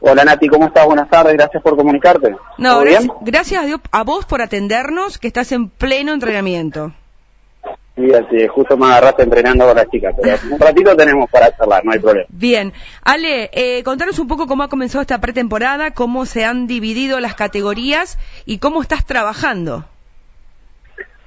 Hola Nati, ¿cómo estás? Buenas tardes, gracias por comunicarte. No, gracias, gracias a, Dios, a vos por atendernos, que estás en pleno entrenamiento. Sí, así, justo me agarraste entrenando con la chica, pero un ratito tenemos para charlar, no hay problema. Bien. Ale, eh, contanos un poco cómo ha comenzado esta pretemporada, cómo se han dividido las categorías y cómo estás trabajando.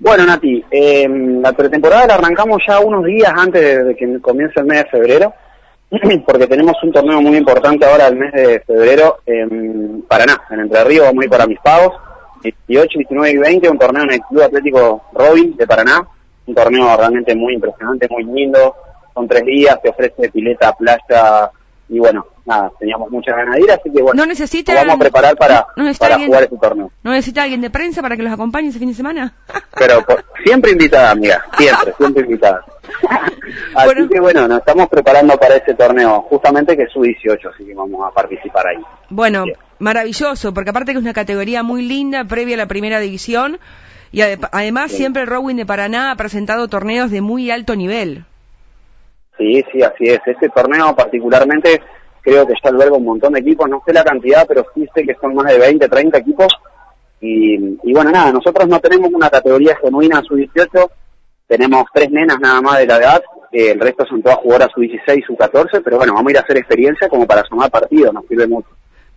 Bueno, Nati, eh, la pretemporada la arrancamos ya unos días antes de que comience el mes de febrero, porque tenemos un torneo muy importante ahora el mes de febrero en Paraná, en Entre Ríos, vamos a ir para mis pagos, 18, 19 y 20, un torneo en el Club Atlético Robin de Paraná, un torneo realmente muy impresionante, muy lindo, son tres días, te ofrece pileta, playa, y bueno, nada, teníamos muchas ganas de ir, así que bueno, ¿No necesita, nos vamos a preparar para, no necesita para alguien- jugar este torneo. ¿No necesita alguien de prensa para que los acompañe ese fin de semana? Pero por- siempre invitada, amiga, siempre, siempre invitada. Así Bueno. que bueno, nos estamos preparando para ese torneo, justamente que es su 18, así que vamos a participar ahí. Bueno, maravilloso, porque aparte que es una categoría muy linda, previa a la primera división, y ade- además Sí. siempre el Rowing de Paraná ha presentado torneos de muy alto nivel. Sí, sí, así es. Este torneo particularmente creo que ya alberga un montón de equipos, no sé la cantidad, pero sí sé que son más de 20, 30 equipos. Y, y bueno, nada, nosotros no tenemos una categoría genuina sub-18, tenemos tres nenas nada más de la edad, eh, el resto son todas jugadoras sub-16, sub-14, pero bueno, vamos a ir a hacer experiencia como para sumar partidos, nos sirve mucho.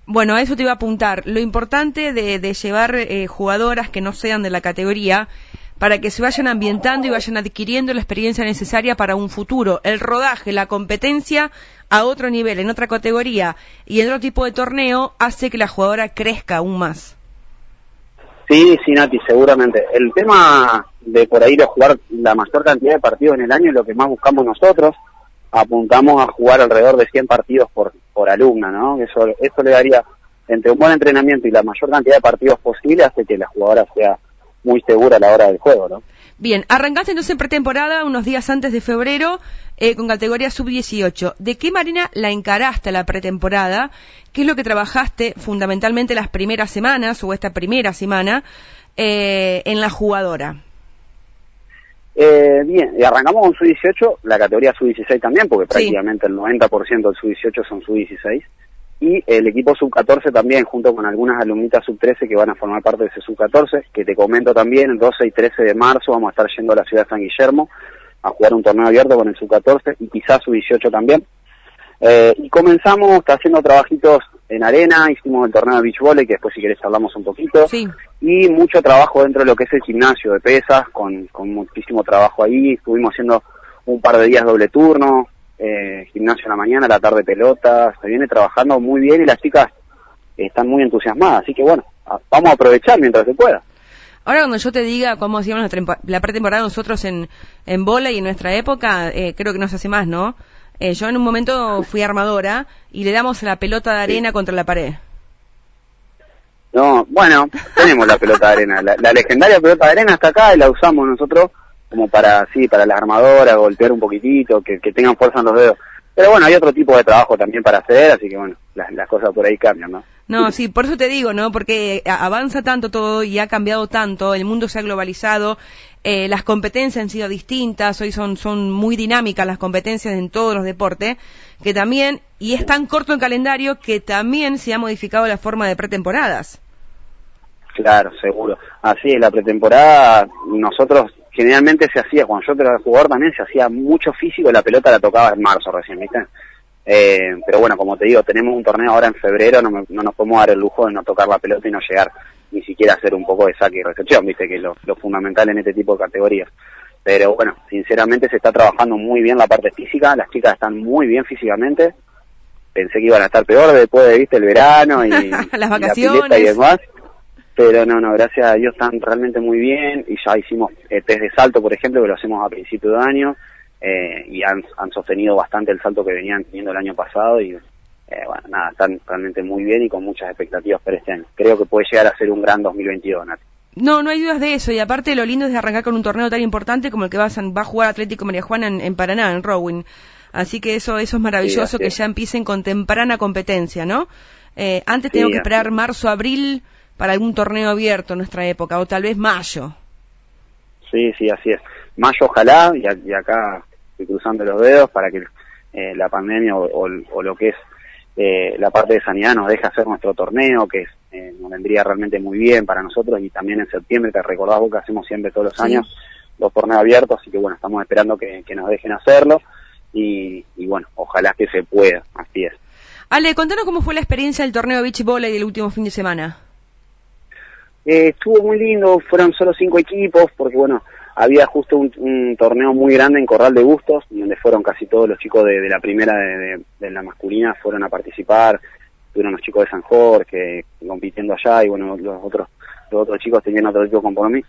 Bueno, a eso te iba a apuntar. Lo importante de, de llevar eh, jugadoras que no sean de la categoría para que se vayan ambientando y vayan adquiriendo la experiencia necesaria para un futuro. El rodaje, la competencia a otro nivel, en otra categoría y en otro tipo de torneo hace que la jugadora crezca aún más. Sí, sí, Nati, seguramente. El tema de por ahí de jugar la mayor cantidad de partidos en el año lo que más buscamos nosotros. Apuntamos a jugar alrededor de 100 partidos por, por alumna, ¿no? Eso, eso le daría, entre un buen entrenamiento y la mayor cantidad de partidos posible, hace que la jugadora sea muy segura a la hora del juego, ¿no? Bien, arrancaste entonces en pretemporada unos días antes de febrero eh, con categoría sub-18. ¿De qué manera la encaraste la pretemporada? ¿Qué es lo que trabajaste fundamentalmente las primeras semanas o esta primera semana eh, en la jugadora? Eh, bien, y arrancamos con sub-18, la categoría sub-16 también, porque Sí. prácticamente el 90% del sub-18 son sub-16. Y el equipo sub-14 también, junto con algunas alumnitas sub-13 que van a formar parte de ese sub-14, que te comento también, el 12 y 13 de marzo vamos a estar yendo a la ciudad de San Guillermo a jugar un torneo abierto con el sub-14 y quizás sub-18 también. Eh, y comenzamos haciendo trabajitos en arena, hicimos el torneo de beach volley, que después si querés hablamos un poquito Sí. y mucho trabajo dentro de lo que es el gimnasio de pesas, con, con muchísimo trabajo ahí. Estuvimos haciendo un par de días doble turno, eh, gimnasio en la mañana, a la tarde pelota. Se viene trabajando muy bien y las chicas están muy entusiasmadas. Así que bueno, a- vamos a aprovechar mientras se pueda. Ahora cuando yo te diga cómo hacíamos la pretemporada nosotros en, en bola y en nuestra época, eh, creo que no se hace más, ¿no? Eh, yo en un momento fui armadora y le damos la pelota de arena contra la pared. No, bueno, tenemos la pelota de arena. La, la legendaria pelota de arena está acá y la usamos nosotros como para, sí, para las armadoras, golpear un poquitito, que, que tengan fuerza en los dedos. Pero bueno, hay otro tipo de trabajo también para hacer, así que bueno, las, las cosas por ahí cambian, ¿no? No, sí, por eso te digo, ¿no? Porque a- avanza tanto todo y ha cambiado tanto, el mundo se ha globalizado, eh, las competencias han sido distintas, hoy son, son muy dinámicas las competencias en todos los deportes, que también, y es tan corto el calendario que también se ha modificado la forma de pretemporadas. Claro, seguro. Así es, la pretemporada, nosotros generalmente se hacía, cuando yo era jugador también se hacía mucho físico, la pelota la tocaba en marzo recién, ¿viste? Eh, pero bueno, como te digo, tenemos un torneo ahora en febrero, no, me- no nos podemos dar el lujo de no tocar la pelota y no llegar ni siquiera a hacer un poco de saque y recepción, ¿viste? Que es lo, lo fundamental en este tipo de categorías. Pero bueno, sinceramente se está trabajando muy bien la parte física, las chicas están muy bien físicamente. Pensé que iban a estar peor después de, viste, el verano y, Las y la pileta y vacaciones. demás. Pero no, no, gracias a Dios están realmente muy bien y ya hicimos eh, test de salto, por ejemplo, que lo hacemos a principio de año eh, y han, han sostenido bastante el salto que venían teniendo el año pasado y eh, bueno, nada, están realmente muy bien y con muchas expectativas para este año. Creo que puede llegar a ser un gran 2022, Nati. No, no hay dudas de eso. Y aparte lo lindo es de arrancar con un torneo tan importante como el que va a, va a jugar Atlético María Juana en, en Paraná, en Rowing. Así que eso, eso es maravilloso que ya empiecen con temprana competencia, ¿no? Eh, antes Sí, tengo que esperar es. marzo, abril para algún torneo abierto en nuestra época, o tal vez mayo. Sí, sí, así es. Mayo ojalá, y, a- y acá cruzando los dedos para que eh, la pandemia o, o- o lo que es eh, la parte de sanidad nos deja hacer nuestro torneo, que eh, nos vendría realmente muy bien para nosotros, y también en septiembre, te recordás vos que hacemos siempre todos los años los torneos abiertos, así que bueno, estamos esperando que, nos dejen hacerlo, y, bueno, ojalá que se pueda, así es. Ale, contanos cómo fue la experiencia del torneo Beach Volley del último fin de semana. Eh, estuvo muy lindo, fueron solo cinco equipos, porque bueno, había justo un, torneo muy grande en Corral de Bustos, donde fueron casi todos los chicos de, la primera de, la masculina fueron a participar, tuvieron los chicos de San Jorge compitiendo allá y bueno, los otros los otros chicos tenían otro tipo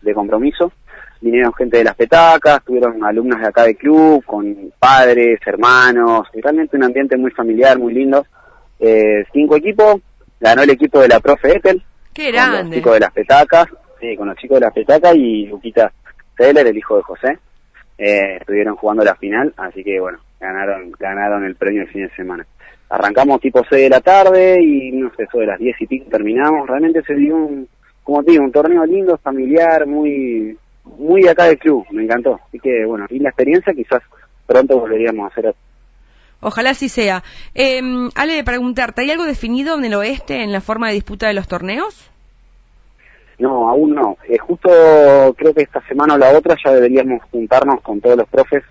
de compromiso. Vinieron gente de las petacas, tuvieron alumnas de acá del club, con padres, hermanos, realmente un ambiente muy familiar, muy lindo. Eh, cinco equipos, ganó el equipo de la profe Ethel, Qué grande. Con los chicos de las petacas, sí, con los chicos de las petacas y Luquita Seller, el hijo de José, eh, estuvieron jugando la final, así que bueno, ganaron, ganaron el premio el fin de semana. Arrancamos tipo 6 de la tarde y no sé, eso de las 10 y pico terminamos. Realmente se dio un, como te digo, un torneo lindo, familiar, muy, muy acá del club, me encantó. Así que bueno, y la experiencia quizás pronto volveríamos a hacer Ojalá así sea. Eh, Ale, preguntarte, ¿hay algo definido en el oeste en la forma de disputa de los torneos? No, aún no. Eh, justo creo que esta semana o la otra ya deberíamos juntarnos con todos los profes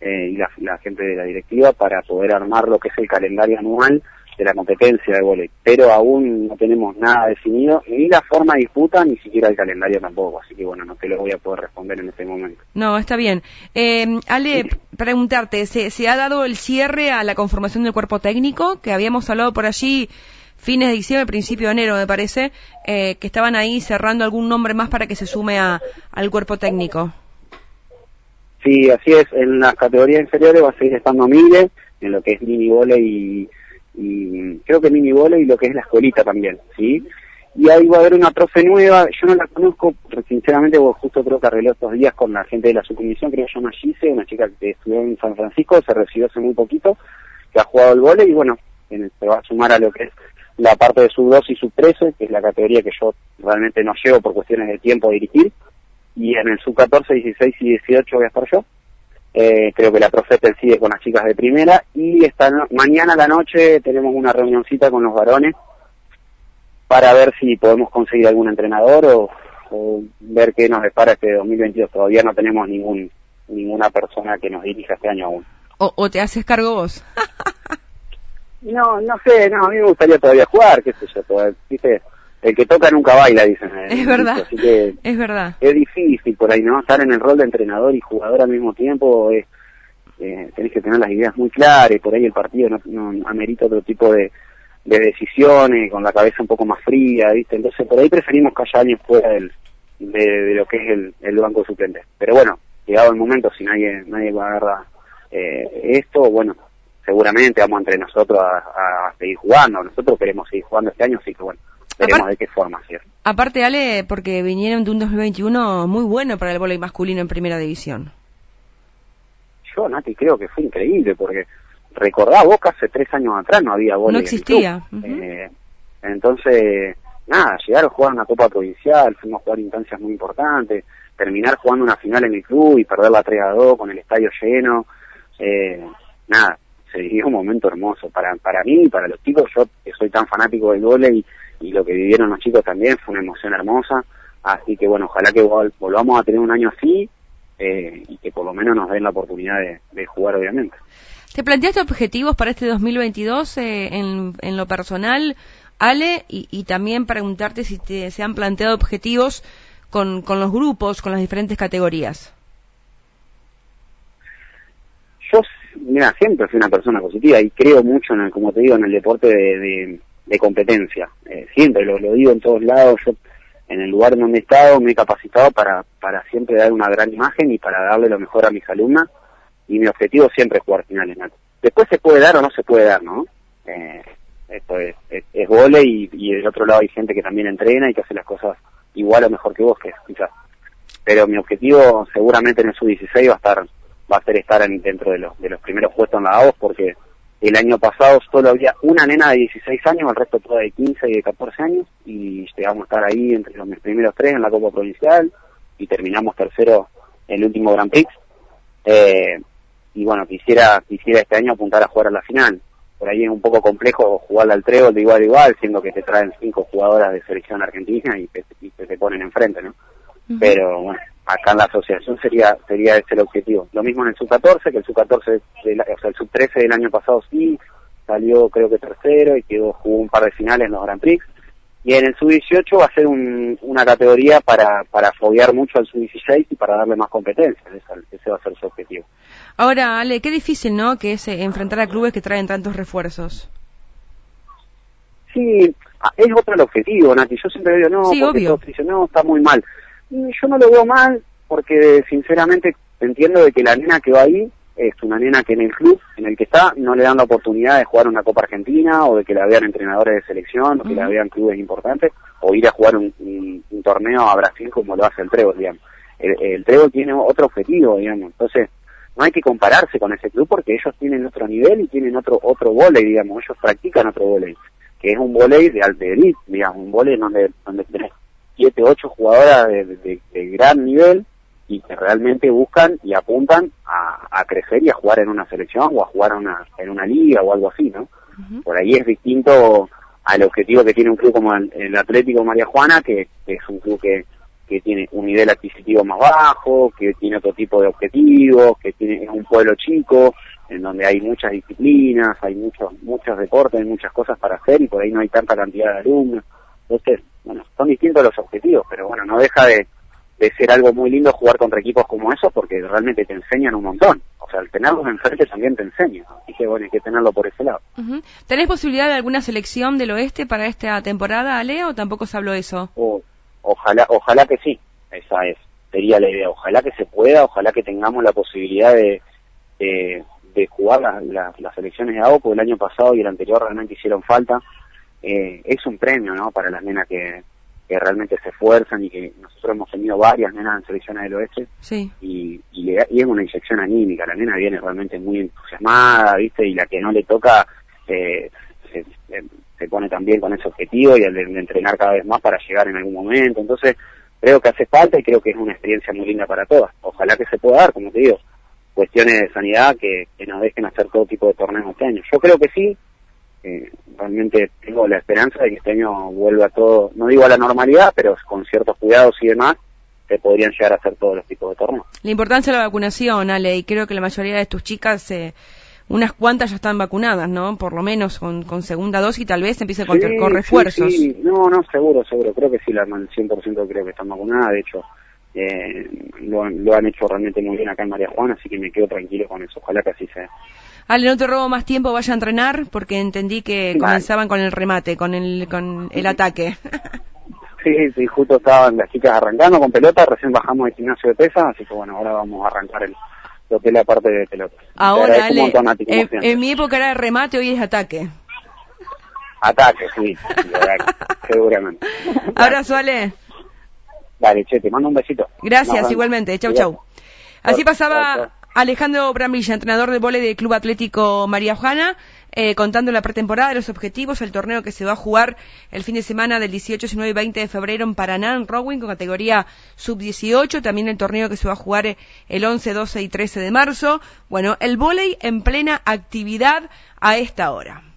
eh, y la, gente de la directiva para poder armar lo que es el calendario anual de la competencia de volei, pero aún no tenemos nada definido, ni la forma de disputa, ni siquiera el calendario tampoco, así que bueno, no te lo voy a poder responder en este momento. No, está bien. Eh, Ale, preguntarte, ¿se, ¿se ha dado el cierre a la conformación del cuerpo técnico? Que habíamos hablado por allí fines de diciembre, principio de enero, me parece, eh, que estaban ahí cerrando algún nombre más para que se sume a, al cuerpo técnico. Sí, así es. En las categorías inferiores va a seguir estando Miguel, en lo que es mini y y creo que mini volei y lo que es la escuelita también, ¿sí? Y ahí va a haber una profe nueva, yo no la conozco, sinceramente, porque justo creo que arregló estos días con la gente de la subcomisión, creo que se llama Gise, una chica que estudió en San Francisco, se recibió hace muy poquito, que ha jugado el volei y bueno, se va a sumar a lo que es la parte de sub 2 y sub 13, que es la categoría que yo realmente no llevo por cuestiones de tiempo a dirigir, y en el sub 14, 16 y 18 voy a estar yo. Eh, creo que la profeta sigue con las chicas de primera y esta mañana a la noche tenemos una reunioncita con los varones para ver si podemos conseguir algún entrenador o, ver qué nos depara este 2022. Todavía no tenemos ningún ninguna persona que nos dirija este año aún. ¿O, te haces cargo vos? no, no sé, no, a mí me gustaría todavía jugar, qué sé yo, todavía, el que toca nunca baila, dicen. Es verdad. es verdad. Es difícil por ahí, ¿no? Estar en el rol de entrenador y jugador al mismo tiempo es, eh, tenés que tener las ideas muy claras por ahí el partido no, amerita otro tipo de, decisiones, con la cabeza un poco más fría, ¿viste? Entonces por ahí preferimos que haya alguien fuera del, de, lo que es el, banco suplente. Pero bueno, llegado el momento, si nadie, nadie va a agarrar eh, esto, bueno, seguramente vamos entre nosotros a, a seguir jugando. Nosotros queremos seguir jugando este año, así que bueno veremos de qué forma, Aparte, Ale, porque vinieron de un 2021 muy bueno para el voleibol masculino en primera división. Yo, Nati, creo que fue increíble, porque recordá vos que hace tres años atrás no había voleibol. No existía. Eh, entonces, nada, llegar a jugar una Copa Provincial, fuimos a jugar instancias muy importantes, terminar jugando una final en el club y perder la 3 a 2 con el estadio lleno, eh, nada, se vivió un momento hermoso para para mí y para los chicos, yo que soy tan fanático del voleibol y lo que vivieron los chicos también fue una emoción hermosa. Así que bueno, ojalá que volvamos a tener un año así eh, y que por lo menos nos den la oportunidad de, jugar, obviamente. ¿Te planteaste objetivos para este 2022 eh, en, en lo personal, Ale? Y, también preguntarte si te, se han planteado objetivos con, con los grupos, con las diferentes categorías. Yo, mira, siempre fui una persona positiva y creo mucho en el, como te digo, en el deporte de de competencia. Eh, siempre lo, lo digo en todos lados, yo en el lugar donde he estado me he capacitado para, para siempre dar una gran imagen y para darle lo mejor a mis alumnas y mi objetivo siempre es jugar finales. Después se puede dar o no se puede dar, ¿no? Eh, esto es, es, y, y, del otro lado hay gente que también entrena y que hace las cosas igual o mejor que vos, que quizás. Pero mi objetivo seguramente en el sub-16 va a estar va a ser estar en, dentro de los, de los primeros puestos en la AOS porque el año pasado solo había una nena de 16 años, el resto toda de 15 y de 14 años, y llegamos a estar ahí entre los primeros tres en la Copa Provincial, y terminamos tercero en el último Grand Prix. Eh, y bueno, quisiera, quisiera este año apuntar a jugar a la final. por ahí es un poco complejo jugar al trébol de igual a igual, siendo que te traen cinco jugadoras de selección argentina y te, te, ponen enfrente, ¿no? Pero bueno, acá en la asociación sería sería ese el objetivo. Lo mismo en el sub-14, que el sub-14, o sea, el sub-13 del año pasado sí, salió creo que tercero y quedó jugó un par de finales en los Grand Prix. Y en el sub-18 va a ser una categoría para, para foguear mucho al sub-16 y para darle más competencia. Ese, va a ser su objetivo. Ahora, Ale, qué difícil, ¿no? Que es eh, enfrentar a clubes que traen tantos refuerzos. Sí, ah, es otro el objetivo, Nati. Yo siempre digo, no, sí, obvio. no, está muy mal. Yo no lo veo mal porque, sinceramente, entiendo de que la nena que va ahí es una nena que en el club en el que está no le dan la oportunidad de jugar una Copa Argentina o de que la vean entrenadores de selección o que la vean clubes importantes o ir a jugar un, torneo a Brasil como lo hace el Trébol, digamos. El, el Trébol tiene otro objetivo, digamos. Entonces, no hay que compararse con ese club porque ellos tienen otro nivel y tienen otro otro volei, digamos. Ellos practican otro volei, que es un volei de alta digamos, un volei donde, donde tenés siete, ocho jugadoras de gran nivel y que realmente buscan y apuntan a, a, crecer y a jugar en una selección o a jugar una, en una liga o algo así, ¿no? Por ahí es distinto al objetivo que tiene un club como el, Atlético María Juana, que, es un club que, que tiene un nivel adquisitivo más bajo, que tiene otro tipo de objetivos, que tiene es un pueblo chico, en donde hay muchas disciplinas, hay muchos muchos deportes, hay muchas cosas para hacer y por ahí no hay tanta cantidad de alumnos. Entonces, bueno, son distintos los objetivos, pero bueno, no deja de, de ser algo muy lindo jugar contra equipos como esos porque realmente te enseñan un montón. O sea, al tenerlos enfrente también te enseña. Así que bueno, hay que tenerlo por ese lado. ¿Tenés posibilidad de alguna selección del oeste para esta temporada, Ale, o tampoco se habló eso? ojalá, ojalá que sí. Esa es, sería la idea. Ojalá que se pueda, ojalá que tengamos la posibilidad de, de, jugar las elecciones de AO, porque el año pasado y el anterior realmente hicieron falta. Eh, es un premio, ¿no? Para las nenas que, que realmente se esfuerzan y que nosotros hemos tenido varias nenas en selecciones del oeste sí. y, y, es una inyección anímica, la nena viene realmente muy entusiasmada, ¿viste? Y la que no le toca eh, se, se, pone también con ese objetivo y al de, entrenar cada vez más para llegar en algún momento, entonces creo que hace falta y creo que es una experiencia muy linda para todas, ojalá que se pueda dar, como te digo, cuestiones de sanidad que, que nos dejen hacer todo tipo de torneos este año. Yo creo que sí, eh, realmente tengo la esperanza de que este año vuelva todo, no digo a la normalidad, pero con ciertos cuidados y demás, se podrían llegar a hacer todos los tipos de torneos. La importancia de la vacunación, Ale, y creo que la mayoría de tus chicas, eh, unas cuantas ya están vacunadas, ¿no? Por lo menos con, con segunda dosis y tal vez empiece con, con refuerzos. Sí, no, no, seguro, seguro. Creo que sí, la 100% creo que están vacunadas. De hecho, eh, lo, lo han hecho realmente muy bien acá en María Juana, así que me quedo tranquilo con eso. Ojalá que así sea. Ale, no te robo más tiempo, vaya a entrenar, porque entendí que comenzaban con el remate, con el, con el ataque. Sí, sí, justo estaban las chicas arrancando con pelota, recién bajamos el gimnasio de pesa, así que bueno, ahora vamos a arrancar el, lo que es la parte de pelota. Ahora, Ale, en, mi época era remate, hoy es ataque. Ataque, sí, seguramente. Abrazo, Ale. Dale, che, te mando un besito. Gracias, igualmente. Chau, chau. Así pasaba Alejandro Bramilla, entrenador de vole del Club Atlético María Juana, eh, contando la pretemporada los objetivos, el torneo que se va a jugar el fin de semana del 18, 19 y 20 de febrero en Paraná, en Rowing, con categoría sub-18, también el torneo que se va a jugar el 11, 12 y 13 de marzo. Bueno, el volei en plena actividad a esta hora.